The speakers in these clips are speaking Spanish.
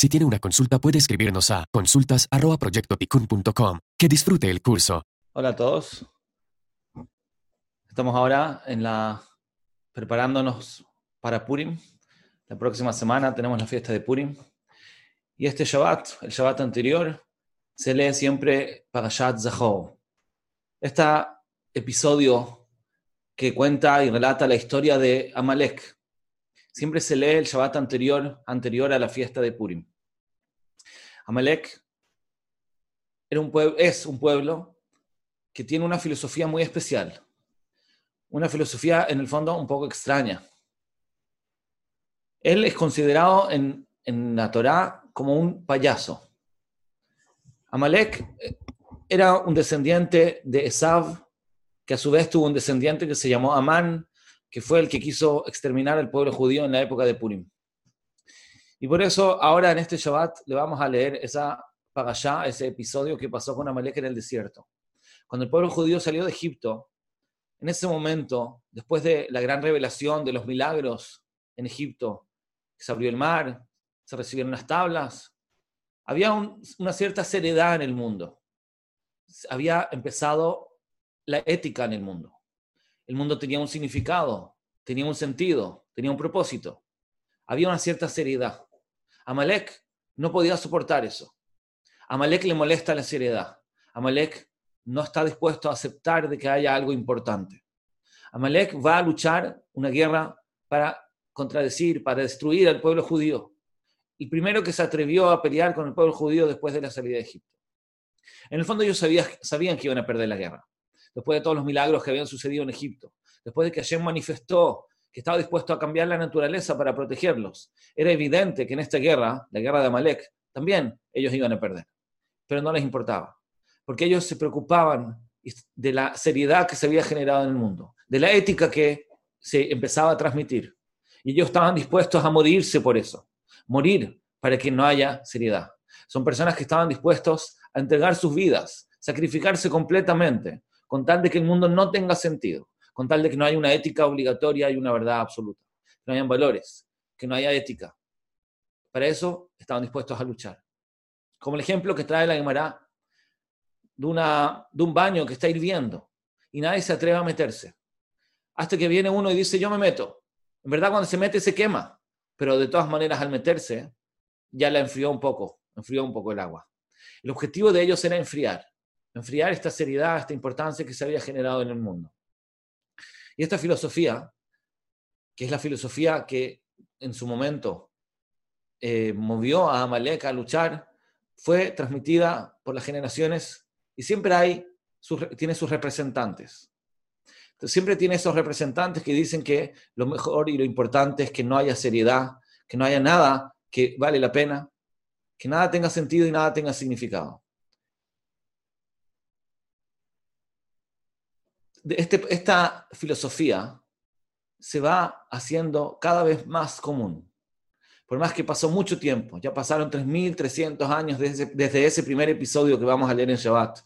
Si tiene una consulta puede escribirnos a consultas.proyectoticun.com. Que disfrute el curso. Hola a todos. Estamos ahora en la preparándonos para Purim. La próxima semana tenemos la fiesta de Purim. Y este Shabbat, el Shabbat anterior, se lee siempre Parashat Zahor. Este episodio que cuenta y relata la historia de Amalek, siempre se lee el Shabbat anterior, anterior a la fiesta de Purim. Amalek es un pueblo que tiene una filosofía muy especial, una filosofía en el fondo un poco extraña. Él es considerado en, en la Torá como un payaso. Amalek eh, era un descendiente de Esav, que a su vez tuvo un descendiente que se llamó Amán, que fue el que quiso exterminar al pueblo judío en la época de Purim. Y por eso ahora en este Shabbat le vamos a leer esa allá ese episodio que pasó con Amalek en el desierto. Cuando el pueblo judío salió de Egipto, en ese momento, después de la gran revelación de los milagros en Egipto, se abrió el mar, se recibieron las tablas, había una cierta seriedad en el mundo. Había empezado la ética en el mundo. El mundo tenía un significado, tenía un sentido, tenía un propósito. Había una cierta seriedad. Amalek no podía soportar eso. Amalek le molesta la seriedad. Amalek no está dispuesto a aceptar de que haya algo importante. Amalek va a luchar una guerra para contradecir, para destruir al pueblo judío. El primero que se atrevió a pelear con el pueblo judío después de la salida de Egipto. En el fondo ellos sabían que iban a perder la guerra, después de todos los milagros que habían sucedido en Egipto, después de que Hashem manifestó que estaba dispuesto a cambiar la naturaleza para protegerlos. Era evidente que en esta guerra, la guerra de Amalek, también ellos iban a perder, pero no les importaba, porque ellos se preocupaban de la seriedad que se había generado en el mundo, de la ética que se empezaba a transmitir. Y ellos estaban dispuestos a morirse por eso, morir para que no haya seriedad. Son personas que estaban dispuestos a entregar sus vidas, sacrificarse completamente, con tal de que el mundo no tenga sentido con tal de que no haya una ética obligatoria y una verdad absoluta, que no hayan valores, que no haya ética. Para eso estaban dispuestos a luchar. Como el ejemplo que trae la Gemara de, de un baño que está hirviendo y nadie se atreve a meterse. Hasta que viene uno y dice, yo me meto. En verdad cuando se mete se quema, pero de todas maneras al meterse ya la enfrió un poco, enfrió un poco el agua. El objetivo de ellos era enfriar, enfriar esta seriedad, esta importancia que se había generado en el mundo. Y esta filosofía, que es la filosofía que en su momento eh, movió a Amalek a luchar, fue transmitida por las generaciones y siempre hay, tiene sus representantes. siempre tiene esos representantes que dicen que lo mejor y lo importante es que no haya seriedad, que no haya nada que vale la pena, que nada tenga sentido y nada tenga significado. Este, esta filosofía se va haciendo cada vez más común. Por más que pasó mucho tiempo, ya pasaron 3.300 años desde, ese primer episodio que vamos a leer en Shabbat.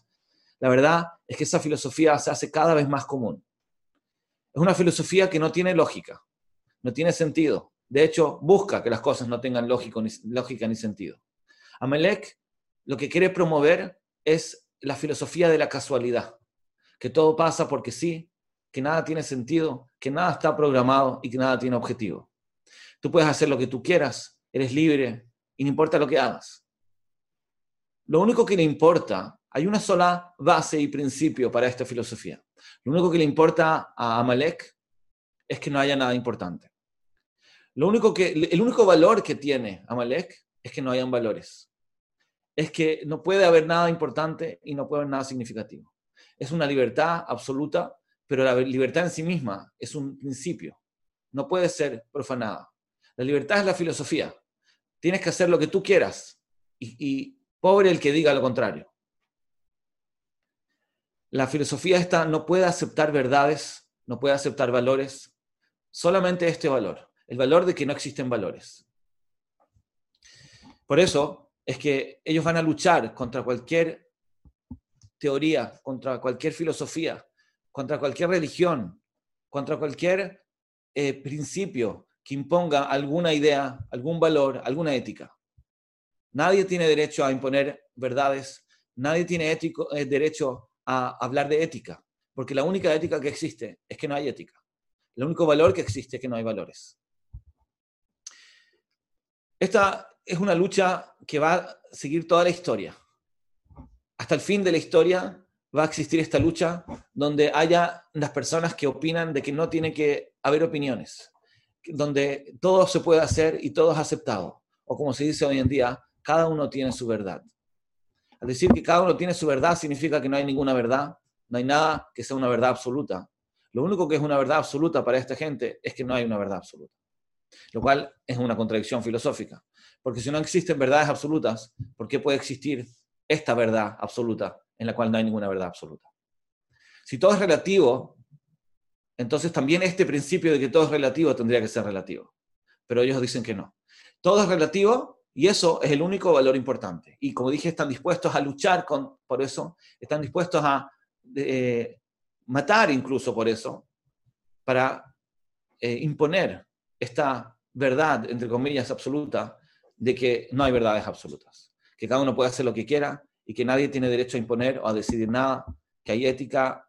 La verdad es que esa filosofía se hace cada vez más común. Es una filosofía que no tiene lógica, no tiene sentido. De hecho, busca que las cosas no tengan lógica ni sentido. Amelech lo que quiere promover es la filosofía de la casualidad que todo pasa porque sí, que nada tiene sentido, que nada está programado y que nada tiene objetivo. Tú puedes hacer lo que tú quieras, eres libre y no importa lo que hagas. Lo único que le importa, hay una sola base y principio para esta filosofía. Lo único que le importa a Amalek es que no haya nada importante. Lo único que, el único valor que tiene Amalek es que no hayan valores. Es que no puede haber nada importante y no puede haber nada significativo es una libertad absoluta, pero la libertad en sí misma es un principio. No puede ser profanada. La libertad es la filosofía. Tienes que hacer lo que tú quieras y, pobre el que diga lo contrario. La filosofía esta no puede aceptar verdades, no puede aceptar valores, solamente este valor, el valor de que no existen valores. Por eso es que ellos van a luchar contra cualquier teoría, contra cualquier filosofía, contra cualquier religión, contra cualquier eh, principio que imponga alguna idea, algún valor, alguna ética. Nadie tiene derecho a imponer verdades, nadie tiene eh, derecho a hablar de ética, porque la única ética que existe es que no hay ética. El único valor que existe es que no hay valores. Esta es una lucha que va a seguir toda la historia. Hasta el fin de la historia va a existir esta lucha donde haya las personas que opinan de que no tiene que haber opiniones, donde todo se puede hacer y todo es aceptado. O como se dice hoy en día, cada uno tiene su verdad. Al decir que cada uno tiene su verdad significa que no hay ninguna verdad, no hay nada que sea una verdad absoluta. Lo único que es una verdad absoluta para esta gente es que no hay una verdad absoluta. Lo cual es una contradicción filosófica. Porque si no existen verdades absolutas, ¿por qué puede existir esta verdad absoluta en la cual no hay ninguna verdad absoluta? Si todo es relativo, entonces también este principio de que todo es relativo tendría que ser relativo. Pero ellos dicen que no. Todo es relativo y eso es el único valor importante. Y como dije, están dispuestos a luchar con, por eso, están dispuestos a eh, matar incluso por eso, para eh, imponer esta verdad, entre comillas, absoluta, de que no hay verdades absolutas, que cada uno puede hacer lo que quiera y que nadie tiene derecho a imponer o a decidir nada, que hay ética,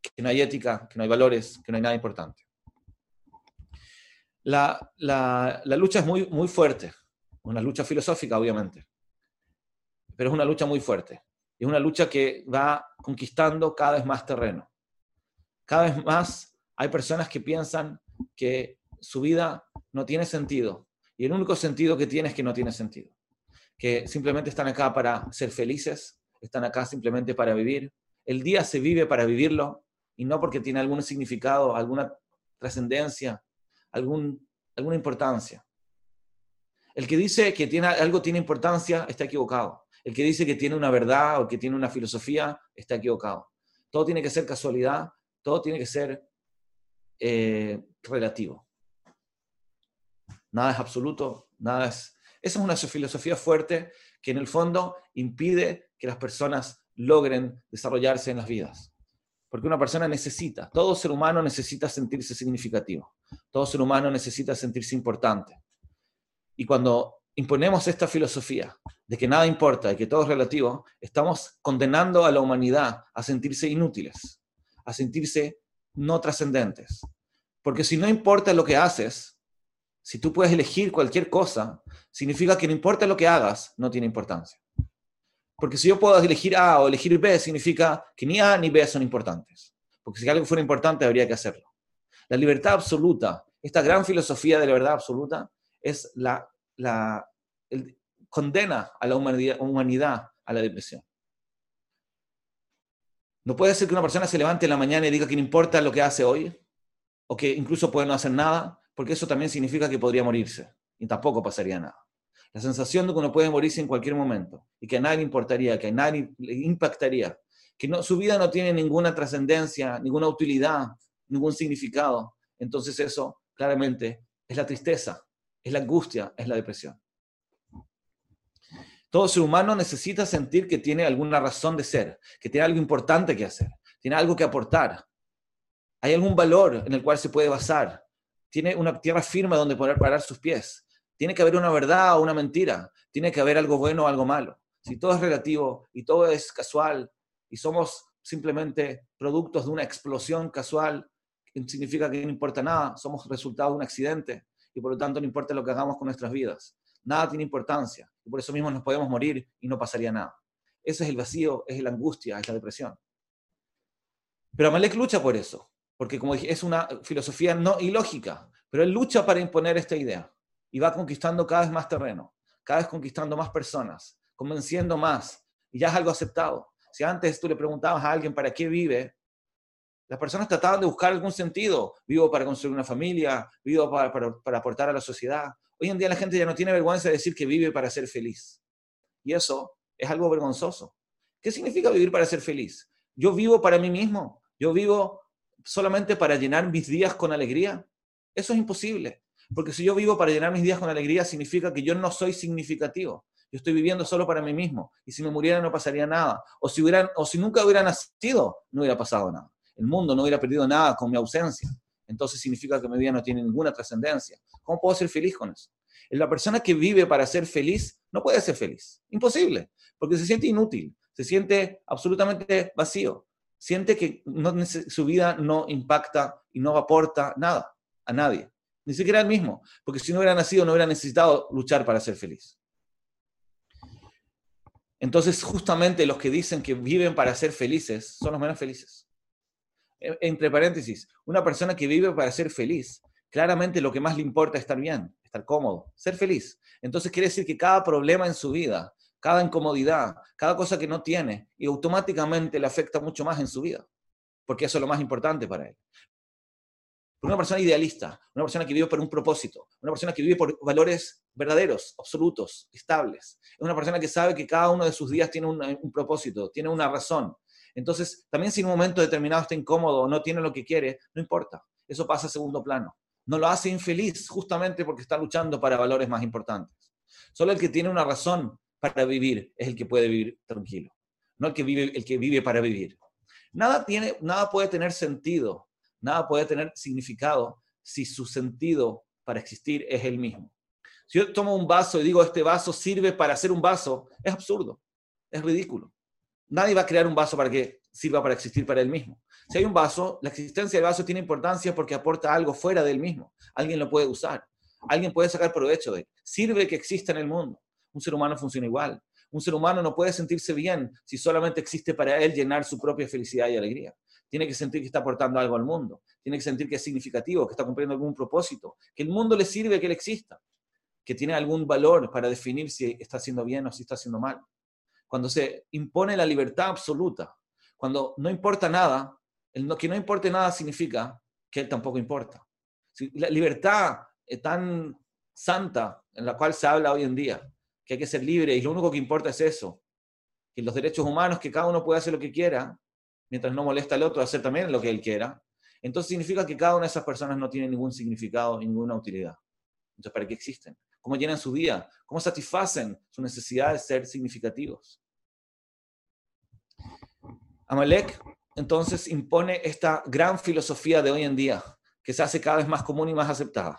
que no hay ética, que no hay valores, que no hay nada importante. La, la, la lucha es muy, muy fuerte una lucha filosófica, obviamente, pero es una lucha muy fuerte. Es una lucha que va conquistando cada vez más terreno. Cada vez más hay personas que piensan que su vida no tiene sentido y el único sentido que tiene es que no tiene sentido. Que simplemente están acá para ser felices, están acá simplemente para vivir. El día se vive para vivirlo y no porque tiene algún significado, alguna trascendencia, algún, alguna importancia. El que dice que tiene, algo tiene importancia está equivocado. El que dice que tiene una verdad o que tiene una filosofía está equivocado. Todo tiene que ser casualidad, todo tiene que ser eh, relativo. Nada es absoluto, nada es... Esa es una filosofía fuerte que en el fondo impide que las personas logren desarrollarse en las vidas. Porque una persona necesita, todo ser humano necesita sentirse significativo, todo ser humano necesita sentirse importante. Y cuando imponemos esta filosofía de que nada importa y que todo es relativo, estamos condenando a la humanidad a sentirse inútiles, a sentirse no trascendentes. Porque si no importa lo que haces, si tú puedes elegir cualquier cosa, significa que no importa lo que hagas, no tiene importancia. Porque si yo puedo elegir A o elegir B, significa que ni A ni B son importantes. Porque si algo fuera importante, habría que hacerlo. La libertad absoluta, esta gran filosofía de la verdad absoluta, es la, condena a la humanidad, humanidad a la depresión. No puede ser que una persona se levante en la mañana y diga que no importa lo que hace hoy, o que incluso puede no hacer nada, porque eso también significa que podría morirse, y tampoco pasaría nada. La sensación de que uno puede morirse en cualquier momento, y que a nadie le importaría, que a nadie le impactaría, que su vida no tiene ninguna trascendencia, ninguna utilidad, ningún significado, entonces eso claramente es la tristeza, es la angustia, es la depresión. Todo ser humano necesita sentir que tiene alguna razón de ser, que tiene algo importante que hacer, tiene algo que aportar. Hay algún valor en el cual se puede basar. Tiene una tierra firme donde poder parar sus pies. Tiene que haber una verdad o una mentira. Tiene que haber algo bueno o algo malo. Si todo es relativo y todo es casual y somos simplemente productos de una explosión casual, significa que no importa nada, somos resultado de un accidente, y por lo tanto no importa lo que hagamos con nuestras vidas. Nada tiene importancia y por eso mismo nos podemos morir y no pasaría nada. Ese es el vacío, es la angustia, es la depresión. Pero Amalek lucha por eso, porque como dije, es una filosofía no ilógica, pero él lucha para imponer esta idea y va conquistando cada vez más terreno, cada vez conquistando más personas, convenciendo más, y ya es algo aceptado. Si antes tú le preguntabas a alguien para qué vive, las personas trataban de buscar algún sentido. Vivo para construir una familia, vivo para, para, aportar a la sociedad. Hoy en día la gente ya no tiene vergüenza de decir que vive para ser feliz. Y eso es algo vergonzoso. ¿Qué significa vivir para ser feliz? Yo vivo para mí mismo. Yo vivo solamente para llenar mis días con alegría. Eso es imposible. Porque si yo vivo para llenar mis días con alegría, significa que yo no soy significativo. Yo estoy viviendo solo para mí mismo. Y si me muriera no pasaría nada. O si, hubieran, o si nunca hubiera nacido, no hubiera pasado nada el mundo no hubiera perdido nada con mi ausencia. Entonces significa que mi vida no tiene ninguna trascendencia. ¿Cómo puedo ser feliz con eso? La persona que vive para ser feliz no puede ser feliz. Imposible, porque se siente inútil, se siente absolutamente vacío, siente que su vida no impacta y no aporta nada a nadie, ni siquiera él mismo, porque si no hubiera nacido no hubiera necesitado luchar para ser feliz. Entonces, justamente los que dicen que viven para ser felices son los menos felices. E, entre paréntesis, una persona que vive para ser feliz, claramente lo que más le importa es estar bien, estar cómodo, ser feliz. Entonces quiere decir que cada problema en su vida, cada incomodidad, cada cosa que no tiene, y automáticamente le afecta mucho más en su vida, porque eso es lo más importante para él. Una persona idealista, una persona que vive por un propósito, una persona que vive por valores verdaderos, absolutos, estables. Es una persona que sabe que cada uno de sus días tiene un, propósito, tiene una razón. Entonces, también si en un momento determinado está incómodo o no tiene lo que quiere, no importa. Eso pasa a segundo plano. No lo hace infeliz justamente porque está luchando para valores más importantes. Solo el que tiene una razón para vivir es el que puede vivir tranquilo, no el que vive, el que vive para vivir. Nada, tiene, nada puede tener sentido Nada puede tener significado si su sentido para existir es el mismo. Si yo tomo un vaso y digo este vaso sirve para hacer un vaso, es absurdo, es ridículo. Nadie va a crear un vaso para que sirva para existir para él mismo. Si hay un vaso, la existencia del vaso tiene importancia porque aporta algo fuera del mismo. Alguien lo puede usar, alguien puede sacar provecho de. Sirve que exista en el mundo. Un ser humano funciona igual. Un ser humano no puede sentirse bien si solamente existe para él llenar su propia felicidad y alegría tiene que sentir que está aportando algo al mundo, tiene que sentir que es significativo, que está cumpliendo algún propósito, que el mundo le sirve que él exista, que tiene algún valor para definir si está haciendo bien o si está haciendo mal. Cuando se impone la libertad absoluta, cuando no importa nada, el que no importe nada significa que él tampoco importa. La libertad tan santa en la cual se habla hoy en día, que hay que ser libre y lo único que importa es eso, que los derechos humanos, que cada uno puede hacer lo que quiera, mientras no molesta al otro, hacer también lo que él quiera, entonces significa que cada una de esas personas no tiene ningún significado, ninguna utilidad. Entonces, ¿para qué existen? ¿Cómo llenan su vida? ¿Cómo satisfacen su necesidad de ser significativos? Amalek entonces impone esta gran filosofía de hoy en día, que se hace cada vez más común y más aceptada.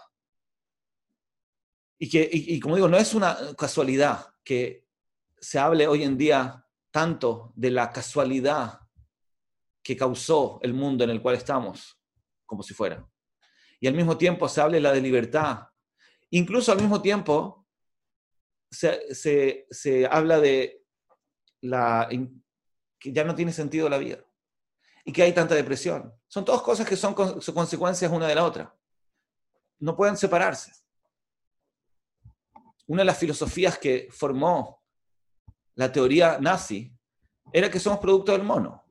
Y que, y como digo, no es una casualidad que se hable hoy en día tanto de la casualidad que causó el mundo en el cual estamos, como si fuera. Y al mismo tiempo se hable la de libertad. Incluso al mismo tiempo se, habla de la, que ya no tiene sentido la vida y que hay tanta depresión. Son todas cosas que son, consecuencias una de la otra. No pueden separarse. Una de las filosofías que formó la teoría nazi era que somos producto del mono.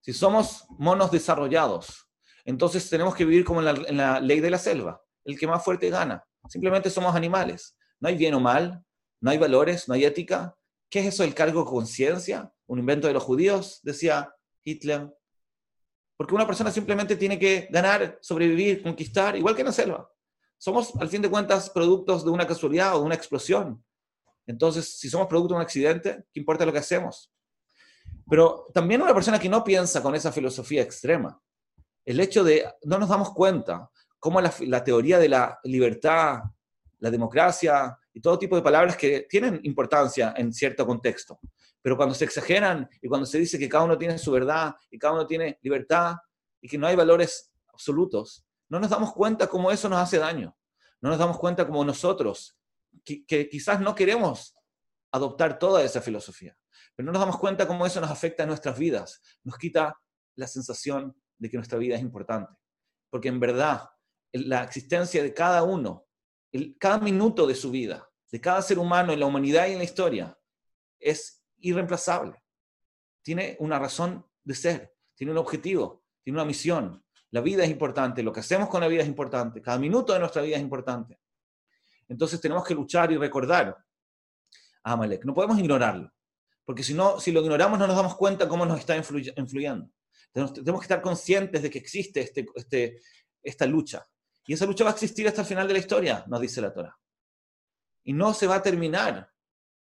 Si somos monos desarrollados, entonces tenemos que vivir como en la, ley de la selva. El que más fuerte gana. Simplemente somos animales. No hay bien o mal, no hay valores, no hay ética. ¿Qué es eso del cargo de conciencia? ¿Un invento de los judíos? Decía Hitler. Porque una persona simplemente tiene que ganar, sobrevivir, conquistar, igual que en la selva. Somos, al fin de cuentas, productos de una casualidad o de una explosión. Entonces, si somos producto de un accidente, ¿qué importa lo que hacemos? Pero también una persona que no piensa con esa filosofía extrema, el hecho de no nos damos cuenta cómo la, teoría de la libertad, la democracia y todo tipo de palabras que tienen importancia en cierto contexto, pero cuando se exageran y cuando se dice que cada uno tiene su verdad y cada uno tiene libertad y que no hay valores absolutos, no nos damos cuenta cómo eso nos hace daño. No nos damos cuenta como nosotros, que quizás no queremos adoptar toda esa filosofía. Pero no nos damos cuenta cómo eso nos afecta a nuestras vidas, nos quita la sensación de que nuestra vida es importante. Porque en verdad, la existencia de cada uno, cada minuto de su vida, de cada ser humano en la humanidad y en la historia, es irreemplazable. Tiene una razón de ser, tiene un objetivo, tiene una misión. La vida es importante, lo que hacemos con la vida es importante, cada minuto de nuestra vida es importante. Entonces tenemos que luchar y recordar a Amalek, no podemos ignorarlo. Porque si, no, si lo ignoramos no nos damos cuenta cómo nos está influyendo. Tenemos, que estar conscientes de que existe este, este, esta lucha. Y esa lucha va a existir hasta el final de la historia, nos dice la Torah. Y no se va a terminar,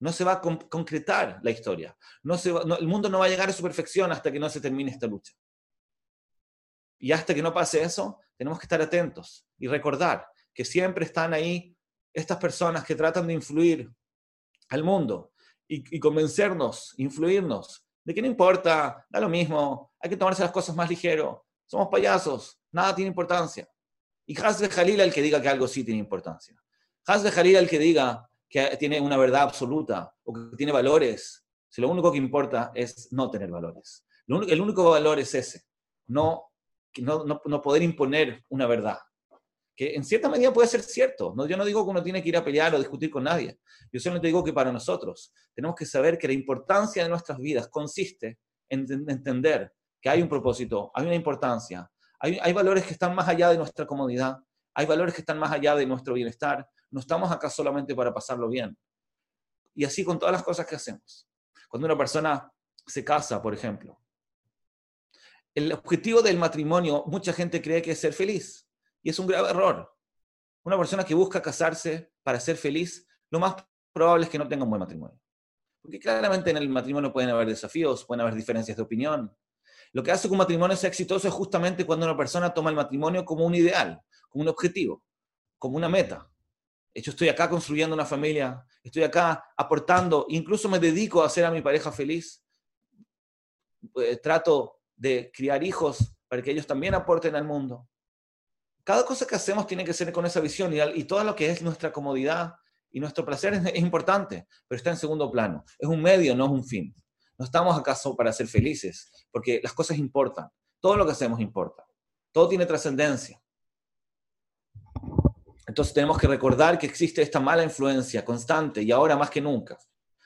no se va a concretar la historia. No se el mundo no va a llegar a su perfección hasta que no se termine esta lucha. Y hasta que no pase eso, tenemos que estar atentos y recordar que siempre están ahí estas personas que tratan de influir al mundo y, convencernos, influirnos de que no importa, da lo mismo, hay que tomarse las cosas más ligero, somos payasos, nada tiene importancia. Y de Jalila el que diga que algo sí tiene importancia. de Jalila el que diga que tiene una verdad absoluta o que tiene valores, si lo único que importa es no tener valores. el único valor es ese, no, no, no poder imponer una verdad que en cierta medida puede ser cierto. ¿no? Yo no digo que uno tiene que ir a pelear o discutir con nadie. Yo solamente digo que para nosotros tenemos que saber que la importancia de nuestras vidas consiste en entender que hay un propósito, hay una importancia, hay, hay valores que están más allá de nuestra comodidad, hay valores que están más allá de nuestro bienestar. No estamos acá solamente para pasarlo bien. Y así con todas las cosas que hacemos. Cuando una persona se casa, por ejemplo, el objetivo del matrimonio, mucha gente cree que es ser feliz. Y es un grave error. Una persona que busca casarse para ser feliz, lo más probable es que no tenga un buen matrimonio. Porque claramente en el matrimonio pueden haber desafíos, pueden haber diferencias de opinión. Lo que hace que un matrimonio sea exitoso es justamente cuando una persona toma el matrimonio como un ideal, como un objetivo, como una meta. Yo estoy acá construyendo una familia, estoy acá aportando, incluso me dedico a hacer a mi pareja feliz. Eh, trato de criar hijos para que ellos también aporten al mundo cada cosa que hacemos tiene que ser con esa visión y, todo lo que es nuestra comodidad y nuestro placer es, importante, pero está en segundo plano. Es un medio, no es un fin. No estamos acaso para ser felices, porque las cosas importan. Todo lo que hacemos importa. Todo tiene trascendencia. Entonces tenemos que recordar que existe esta mala influencia constante y ahora más que nunca.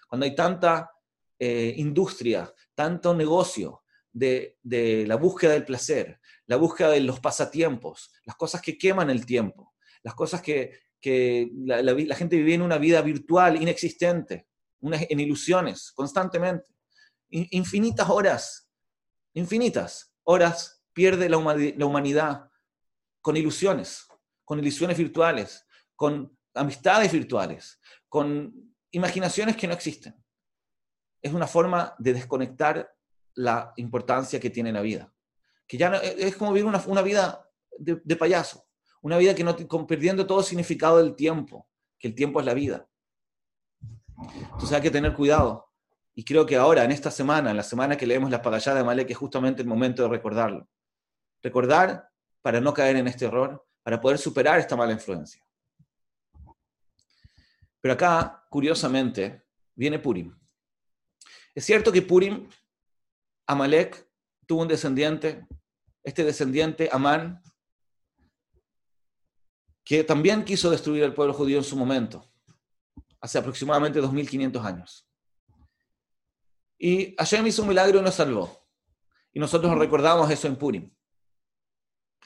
Cuando hay tanta eh, industria, tanto negocio de, la búsqueda del placer, la búsqueda de los pasatiempos, las cosas que queman el tiempo, las cosas que, la, gente vive en una vida virtual, inexistente, en ilusiones, constantemente. infinitas horas, infinitas horas pierde la humanidad con ilusiones, con ilusiones virtuales, con amistades virtuales, con imaginaciones que no existen. Es una forma de desconectar la importancia que tiene la vida que ya es como vivir una, vida de, payaso, una vida que no perdiendo todo significado del tiempo, que el tiempo es la vida. Entonces hay que tener cuidado. Y creo que ahora, en esta semana, en la semana que leemos la pagallada de Malek, es justamente el momento de recordarlo. Recordar para no caer en este error, para poder superar esta mala influencia. Pero acá, curiosamente, viene Purim. Es cierto que Purim, Amalek, tuvo un descendiente, este descendiente, Amán, que también quiso destruir al pueblo judío en su momento, hace aproximadamente 2500 años. Y Hashem hizo un milagro y nos salvó. Y nosotros recordamos eso en Purim.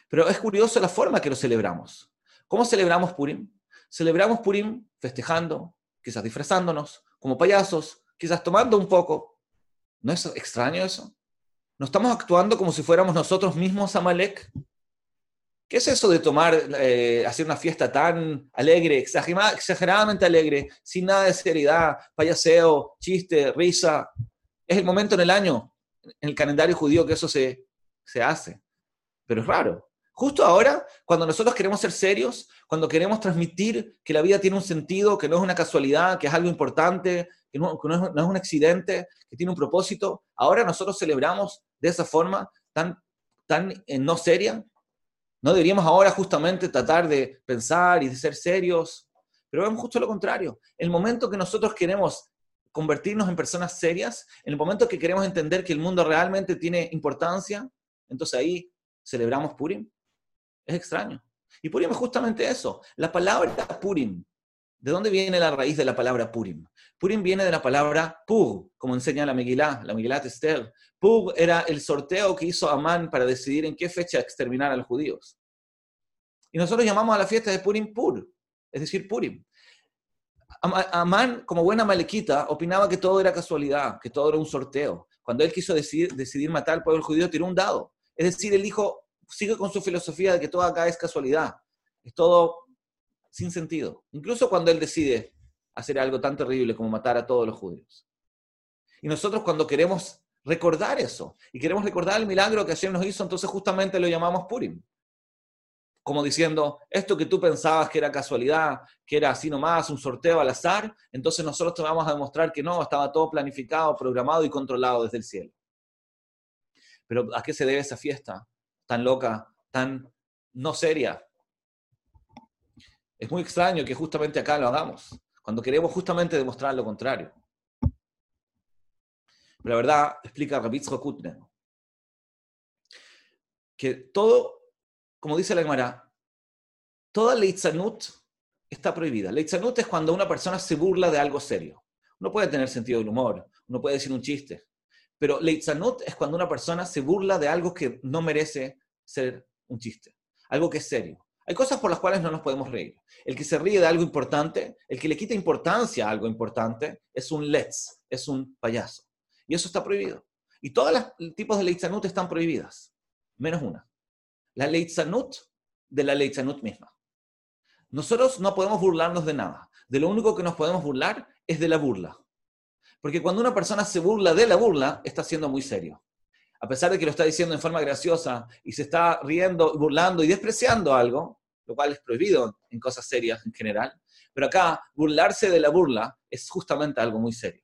Pero es curioso la forma que lo celebramos. ¿Cómo celebramos Purim? Celebramos Purim festejando, quizás disfrazándonos, como payasos, quizás tomando un poco. ¿No es extraño eso? ¿No estamos actuando como si fuéramos nosotros mismos Amalek? ¿Qué es eso de tomar, eh, hacer una fiesta tan alegre, exageradamente alegre, sin nada de seriedad, payaseo, chiste, risa? Es el momento en el año, en el calendario judío, que eso se, se hace. Pero es raro. Justo ahora, cuando nosotros queremos ser serios, cuando queremos transmitir que la vida tiene un sentido, que no es una casualidad, que es algo importante, que no, es, un accidente, que tiene un propósito, ahora nosotros celebramos de esa forma tan, tan eh, no seria. No deberíamos ahora justamente tratar de pensar y de ser serios, pero vemos justo lo contrario. El momento que nosotros queremos convertirnos en personas serias, en el momento que queremos entender que el mundo realmente tiene importancia, entonces ahí celebramos Purim. Es extraño. Y Purim es justamente eso. La palabra Purim ¿De dónde viene la raíz de la palabra Purim? Purim viene de la palabra Pug, como enseña la Megilá, la Megilá Esther. Pug era el sorteo que hizo Amán para decidir en qué fecha exterminar a los judíos. Y nosotros llamamos a la fiesta de Purim Pur, es decir, Purim. Amán, como buena malequita, opinaba que todo era casualidad, que todo era un sorteo. Cuando él quiso decidir, decidir matar al pueblo judío, tiró un dado. Es decir, él dijo, sigue con su filosofía de que todo acá es casualidad. Es todo sin sentido. Incluso cuando él decide hacer algo tan terrible como matar a todos los judíos. Y nosotros cuando queremos recordar eso y queremos recordar el milagro que Hashem nos hizo, entonces justamente lo llamamos Purim. como diciendo, esto que tú pensabas que era casualidad, que era así nomás, un sorteo al azar, entonces nosotros te vamos a demostrar que no, estaba todo planificado, programado y controlado desde el cielo. Pero ¿a qué se debe esa fiesta tan loca, tan no seria? Es muy extraño que justamente acá lo hagamos, cuando queremos justamente demostrar lo contrario. Pero la verdad, explica Rabitz Kutner, que todo como dice la Gemara, toda leitzanut está prohibida. Leitzanut es cuando una persona se burla de algo serio. Uno puede tener sentido del humor, uno puede decir un chiste, pero leitzanut es cuando una persona se burla de algo que no merece ser un chiste, algo que es serio. Hay cosas por las cuales no nos podemos reír. El que se ríe de algo importante, el que le quita importancia a algo importante, es un letz, es un payaso. Y eso está prohibido. Y todos los tipos de leitzanut están prohibidas, menos una la leitzanut de la leitzanut misma. Nosotros no podemos burlarnos de nada. De lo único que nos podemos burlar es de la burla. Porque cuando una persona se burla de la burla, está siendo muy serio. A pesar de que lo está diciendo en forma graciosa y se está riendo, burlando y despreciando algo, lo cual es prohibido en cosas serias en general, pero acá burlarse de la burla es justamente algo muy serio.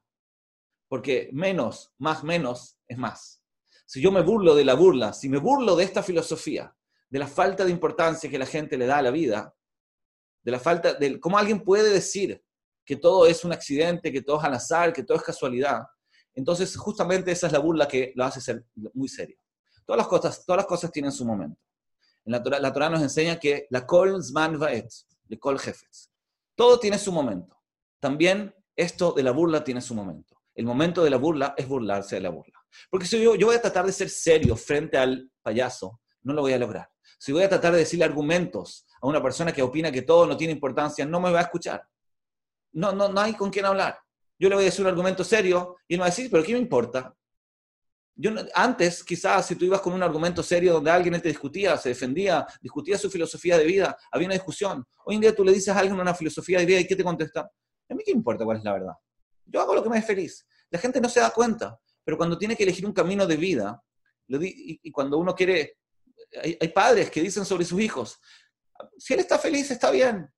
Porque menos, más menos, es más. Si yo me burlo de la burla, si me burlo de esta filosofía, de la falta de importancia que la gente le da a la vida, de la falta de cómo alguien puede decir que todo es un accidente, que todo es al azar, que todo es casualidad. Entonces, justamente esa es la burla que lo hace ser muy serio. Todas las cosas, todas las cosas tienen su momento. La Torah, nos enseña que la kol zman vaet, de kol jefes. Todo tiene su momento. También esto de la burla tiene su momento. El momento de la burla es burlarse de la burla. Porque si yo, voy a tratar de ser serio frente al payaso, no lo voy a lograr. Si voy a tratar de decirle argumentos a una persona que opina que todo no tiene importancia, no me va a escuchar. No, no, no hay con quién hablar. Yo le voy a decir un argumento serio y él va a decir, pero ¿qué me importa? Antes, quizás, si tú ibas con un argumento serio donde alguien te discutía, se defendía, discutía su filosofía de vida, había una discusión. Hoy en día tú le dices a alguien una filosofía de vida y ¿qué te contesta? A mí qué importa cuál es la verdad. Yo hago lo que me es feliz. La gente no se da cuenta, pero cuando tiene que elegir un camino de vida, y cuando uno quiere hay, padres que dicen sobre sus hijos, si él está feliz, está bien.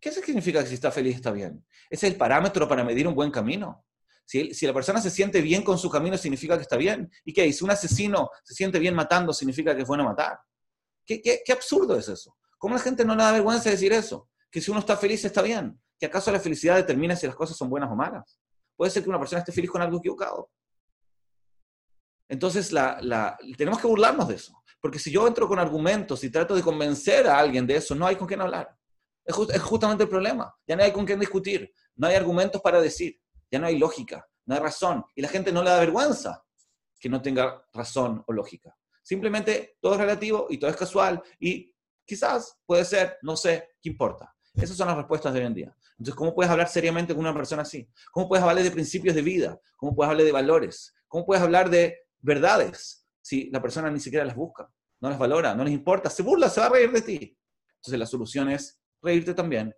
¿Qué significa que si está feliz, está bien? ¿Ese es el parámetro para medir un buen camino? Si, la persona se siente bien con su camino, significa que está bien. ¿Y qué? Si un asesino se siente bien matando, significa que es bueno matar. ¿Qué, absurdo es eso? ¿Cómo la gente no le da vergüenza decir eso? Que si uno está feliz, está bien. ¿Que acaso la felicidad determina si las cosas son buenas o malas? Puede ser que una persona esté feliz con algo equivocado. Entonces, la, tenemos que burlarnos de eso. Porque si yo entro con argumentos y trato de convencer a alguien de eso, no hay con quién hablar. Es, justamente el problema. Ya no hay con quién discutir. No hay argumentos para decir. Ya no hay lógica. No hay razón. Y la gente no le da vergüenza que no tenga razón o lógica. Simplemente todo es relativo y todo es casual. Y quizás puede ser, no sé, ¿qué importa? Esas son las respuestas de hoy en día. Entonces, ¿cómo puedes hablar seriamente con una persona así? ¿Cómo puedes hablar de principios de vida? ¿Cómo puedes hablar de valores? ¿Cómo puedes hablar de verdades? si la persona ni siquiera las busca, no las valora, no les importa, se burla, se va a reír de ti. Entonces la solución es reírte también,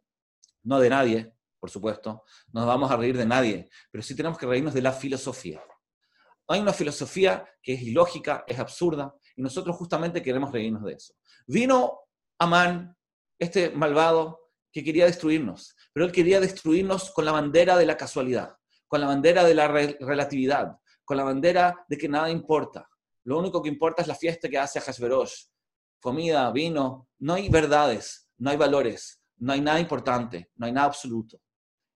no de nadie, por supuesto, no nos vamos a reír de nadie, pero sí tenemos que reírnos de la filosofía. Hay una filosofía que es ilógica, es absurda, y nosotros justamente queremos reírnos de eso. Vino Amán, este malvado, que quería destruirnos, pero él quería destruirnos con la bandera de la casualidad, con la bandera de la relatividad, con la bandera de que nada importa. Lo único que importa es la fiesta que hace Hashverosh. Comida, vino, no hay verdades, no hay valores, no hay nada importante, no hay nada absoluto.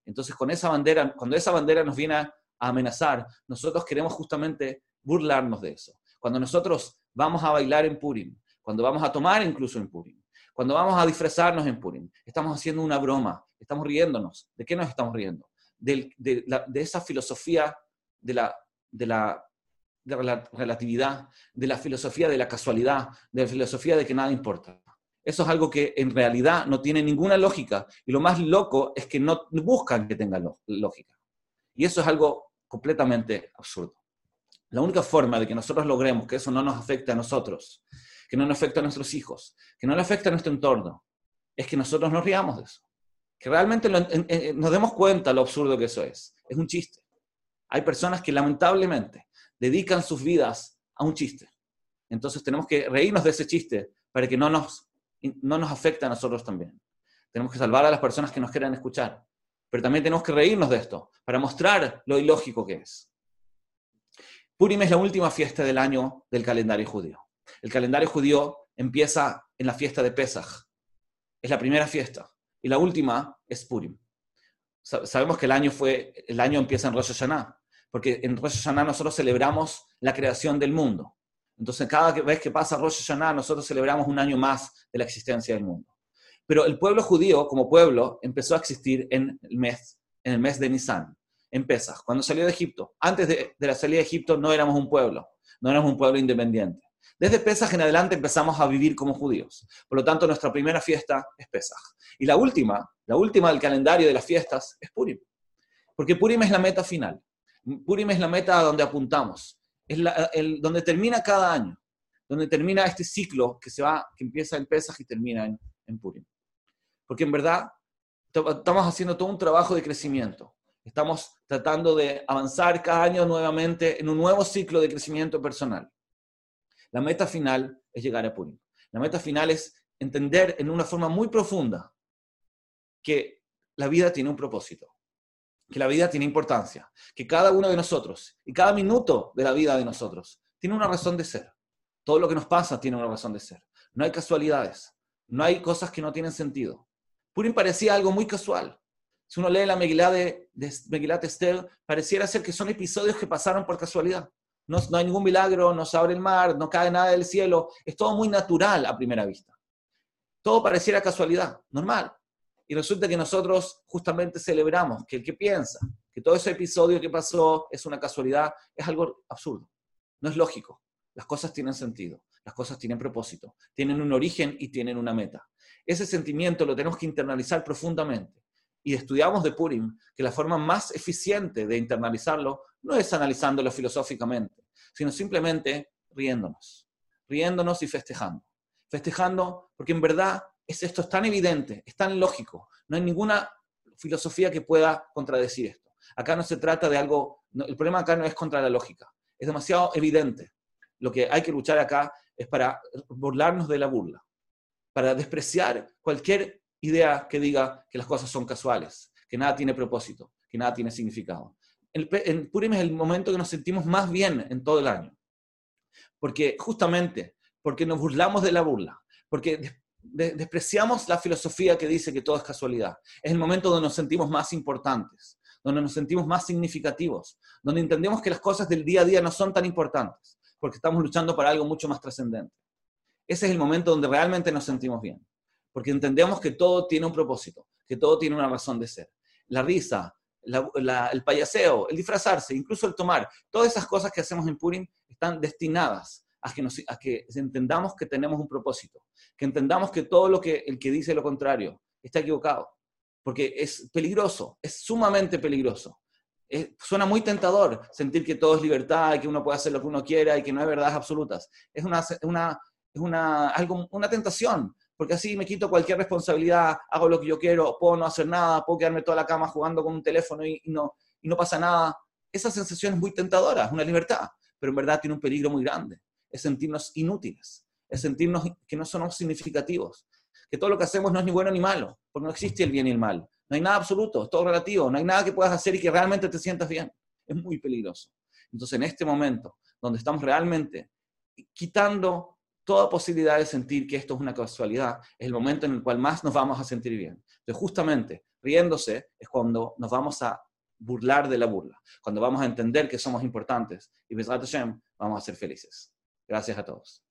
Entonces, con esa bandera, cuando esa bandera nos viene a amenazar, nosotros queremos justamente burlarnos de eso. Cuando nosotros vamos a bailar en Purim, cuando vamos a tomar incluso en Purim, cuando vamos a disfrazarnos en Purim, estamos haciendo una broma, estamos riéndonos. ¿De qué nos estamos riendo? De, de esa filosofía de la, de la de la relatividad, de la filosofía de la casualidad, de la filosofía de que nada importa. Eso es algo que en realidad no tiene ninguna lógica y lo más loco es que no buscan que tenga lógica. Y eso es algo completamente absurdo. La única forma de que nosotros logremos que eso no nos afecte a nosotros, que no nos afecte a nuestros hijos, que no le afecte a nuestro entorno, es que nosotros nos riamos de eso. Que realmente nos demos cuenta lo absurdo que eso es. Es un chiste. Hay personas que lamentablemente dedican sus vidas a un chiste. Entonces tenemos que reírnos de ese chiste para que no nos no nos afecta a nosotros también. Tenemos que salvar a las personas que nos quieran escuchar. Pero también tenemos que reírnos de esto para mostrar lo ilógico que es. Purim es la última fiesta del año del calendario judío. El calendario judío empieza en la fiesta de Pesach. Es la primera fiesta. Y la última es Purim. Sabemos que el año, fue, el año empieza en Rosh Hashanah, porque en Rosh Hashanah nosotros celebramos la creación del mundo. Entonces, cada vez que pasa Rosh Hashanah, nosotros celebramos un año más de la existencia del mundo. Pero el pueblo judío, como pueblo, empezó a existir en el mes, en el mes de Nisan, en Pesach, cuando salió de Egipto. Antes de, de la salida de Egipto no éramos un pueblo, no éramos un pueblo independiente. Desde Pesach en adelante empezamos a vivir como judíos. Por lo tanto, nuestra primera fiesta es Pesach. Y la última, la última del calendario de las fiestas es Purim. Porque Purim es la meta final. Purim es la meta a donde apuntamos. Es el, donde termina cada año. Donde termina este ciclo que se va, que empieza en Pesach y termina en, en Purim. Porque en verdad estamos haciendo todo un trabajo de crecimiento. Estamos tratando de avanzar cada año nuevamente en un nuevo ciclo de crecimiento personal. La meta final es llegar a Purim. La meta final es entender en una forma muy profunda que la vida tiene un propósito, que la vida tiene importancia, que cada uno de nosotros y cada minuto de la vida de nosotros tiene una razón de ser. Todo lo que nos pasa tiene una razón de ser. No hay casualidades, no hay cosas que no tienen sentido. Purim parecía algo muy casual. Si uno lee la Megilá de, de Esther, pareciera ser que son episodios que pasaron por casualidad no, hay ningún milagro, no se abre el mar, no cae nada del cielo, es todo muy natural a primera vista. Todo pareciera casualidad, normal. Y resulta que nosotros justamente celebramos que el que piensa que todo ese episodio que pasó es una casualidad, es algo absurdo. No es lógico. Las cosas tienen sentido, las cosas tienen propósito, tienen un origen y tienen una meta. Ese sentimiento lo tenemos que internalizar profundamente. Y estudiamos de Purim que la forma más eficiente de internalizarlo no es analizándolo filosóficamente, sino simplemente riéndonos, riéndonos y festejando. Festejando porque en verdad es, esto es tan evidente, es tan lógico, no hay ninguna filosofía que pueda contradecir esto. Acá no se trata de algo, el problema acá no es contra la lógica, es demasiado evidente. Lo que hay que luchar acá es para burlarnos de la burla, para despreciar cualquier idea que diga que las cosas son casuales, que nada tiene propósito, que nada tiene significado el, Purim es el momento que nos sentimos más bien en todo el año. Porque justamente, porque nos burlamos de la burla, porque despreciamos la filosofía que dice que todo es casualidad. Es el momento donde nos sentimos más importantes, donde nos sentimos más significativos, donde entendemos que las cosas del día a día no son tan importantes, porque estamos luchando para algo mucho más trascendente. Ese es el momento donde realmente nos sentimos bien, porque entendemos que todo tiene un propósito, que todo tiene una razón de ser. La risa, el payaseo, el disfrazarse, incluso el tomar, todas esas cosas que hacemos en Purim están destinadas a que, a que entendamos que tenemos un propósito, que entendamos que todo lo que el que dice lo contrario está equivocado, porque es peligroso, es sumamente peligroso. suena muy tentador sentir que todo es libertad y que uno puede hacer lo que uno quiera y que no hay verdades absolutas. Es una, una, es una, algo, una tentación, porque así me quito cualquier responsabilidad, hago lo que yo quiero, puedo no hacer nada, puedo quedarme toda la cama jugando con un teléfono y, no, y no pasa nada. Esa sensación es muy tentadora, es una libertad, pero en verdad tiene un peligro muy grande. Es sentirnos inútiles, es sentirnos que no somos significativos, que todo lo que hacemos no es ni bueno ni malo, porque no existe el bien y el mal. No hay nada absoluto, es todo relativo, no hay nada que puedas hacer y que realmente te sientas bien. Es muy peligroso. Entonces, en este momento, donde estamos realmente quitando toda posibilidad de sentir que esto es una casualidad es el momento en el cual más nos vamos a sentir bien. Entonces, justamente, riéndose es cuando nos vamos a burlar de la burla, cuando vamos a entender que somos importantes y, Hashem, vamos a ser felices. Gracias a todos.